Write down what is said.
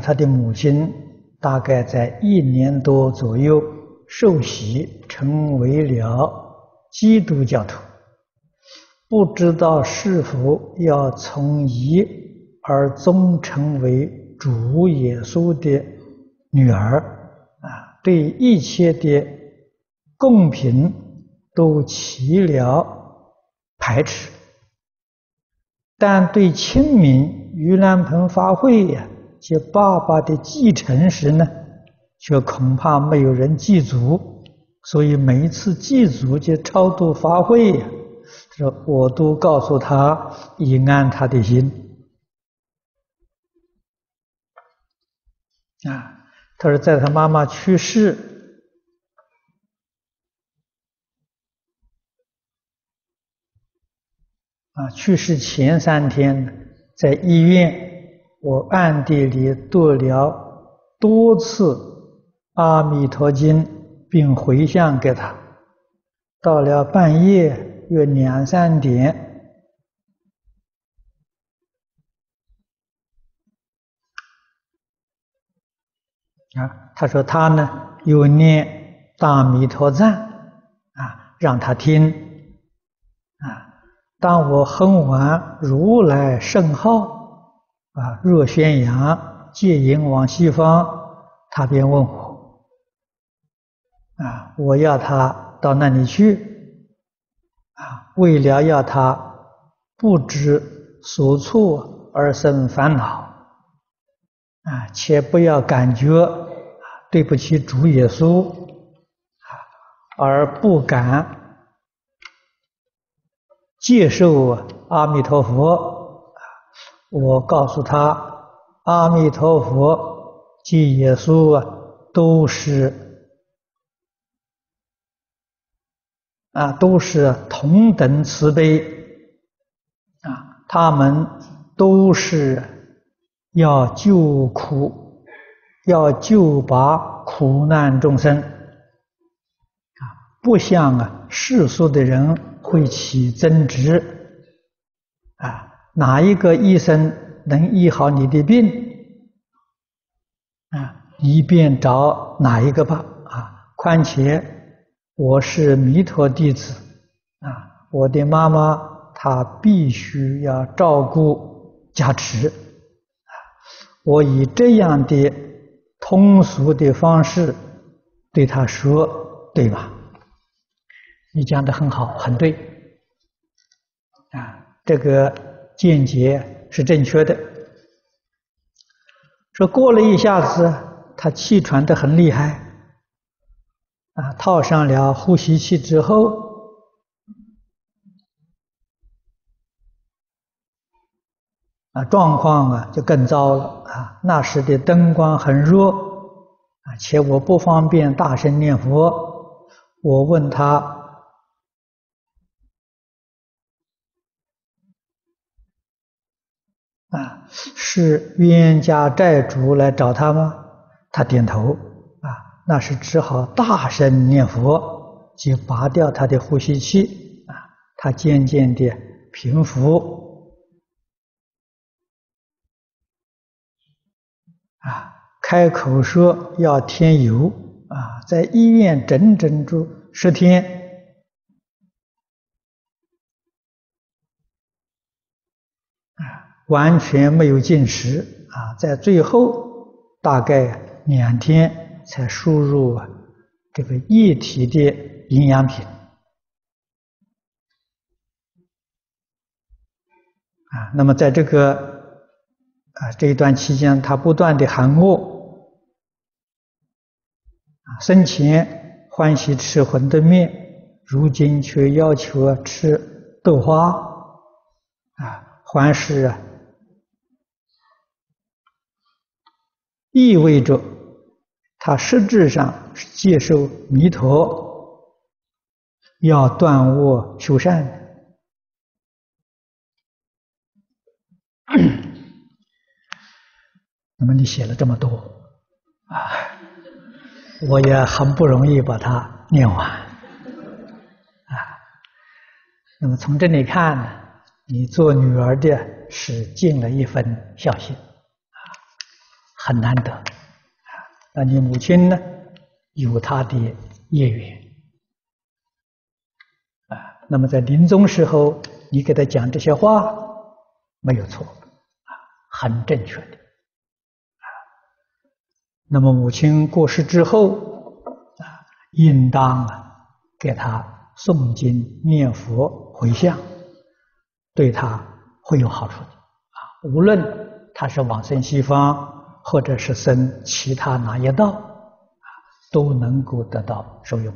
他的母亲大概在一年多左右受洗，成为了基督教徒，不知道是否要从一而终成为主耶稣的女儿啊？对一切的供品都起了排斥，但对清明盂兰盆法会呀。接爸爸的继承时呢，却恐怕没有人祭祖，所以每一次祭祖就超度法会，说我都告诉他以安他的心。啊，他说在他妈妈去世啊，去世前三天在医院。我暗地里读了多次《阿弥陀经》，并回向给他。到了半夜约两三点，啊，他说他呢又念《大弥陀赞》，啊，让他听。啊，当我哼完如来圣号。啊！若宣扬戒引往西方，他便问我：啊，我要他到那里去，啊，为了要他不知所措而生烦恼，啊，且不要感觉对不起主耶稣，啊，而不敢接受阿弥陀佛。我告诉他，阿弥陀佛及耶稣啊，都是啊，都是同等慈悲啊，他们都是要救苦，要救拔苦难众生啊，不像啊世俗的人会起争执啊。哪一个医生能医好你的病啊？你便找哪一个吧啊！况且我是弥陀弟子啊，我的妈妈她必须要照顾加持啊。我以这样的通俗的方式对她说，对吧？你讲的很好，很对啊，这个。见解是正确的。说过了一下子，他气喘得很厉害，啊，套上了呼吸器之后，啊，状况啊就更糟了啊。那时的灯光很弱，啊，且我不方便大声念佛，我问他。啊，是冤家债主来找他吗？他点头。啊，那是只好大声念佛，就拔掉他的呼吸器。啊，他渐渐的平复。啊，开口说要添油。啊，在医院整整住十天。完全没有进食啊，在最后大概两天才输入啊这个液体的营养品啊。那么在这个啊这一段期间，他不断的喊饿啊，生前欢喜吃馄饨面，如今却要求吃豆花啊，还是啊意味着他实质上是接受弥陀，要断恶修善。那么你写了这么多啊，我也很不容易把它念完啊。那么从这里看，你做女儿的是尽了一份孝心。很难得啊。那你母亲呢，有她的业缘啊。那么在临终时候，你给她讲这些话，没有错啊，很正确的啊。那么母亲过世之后啊，应当啊，给她诵经念佛回向，对她会有好处的啊。无论她是往生西方，或者是生其他哪一道，啊，都能够得到受用。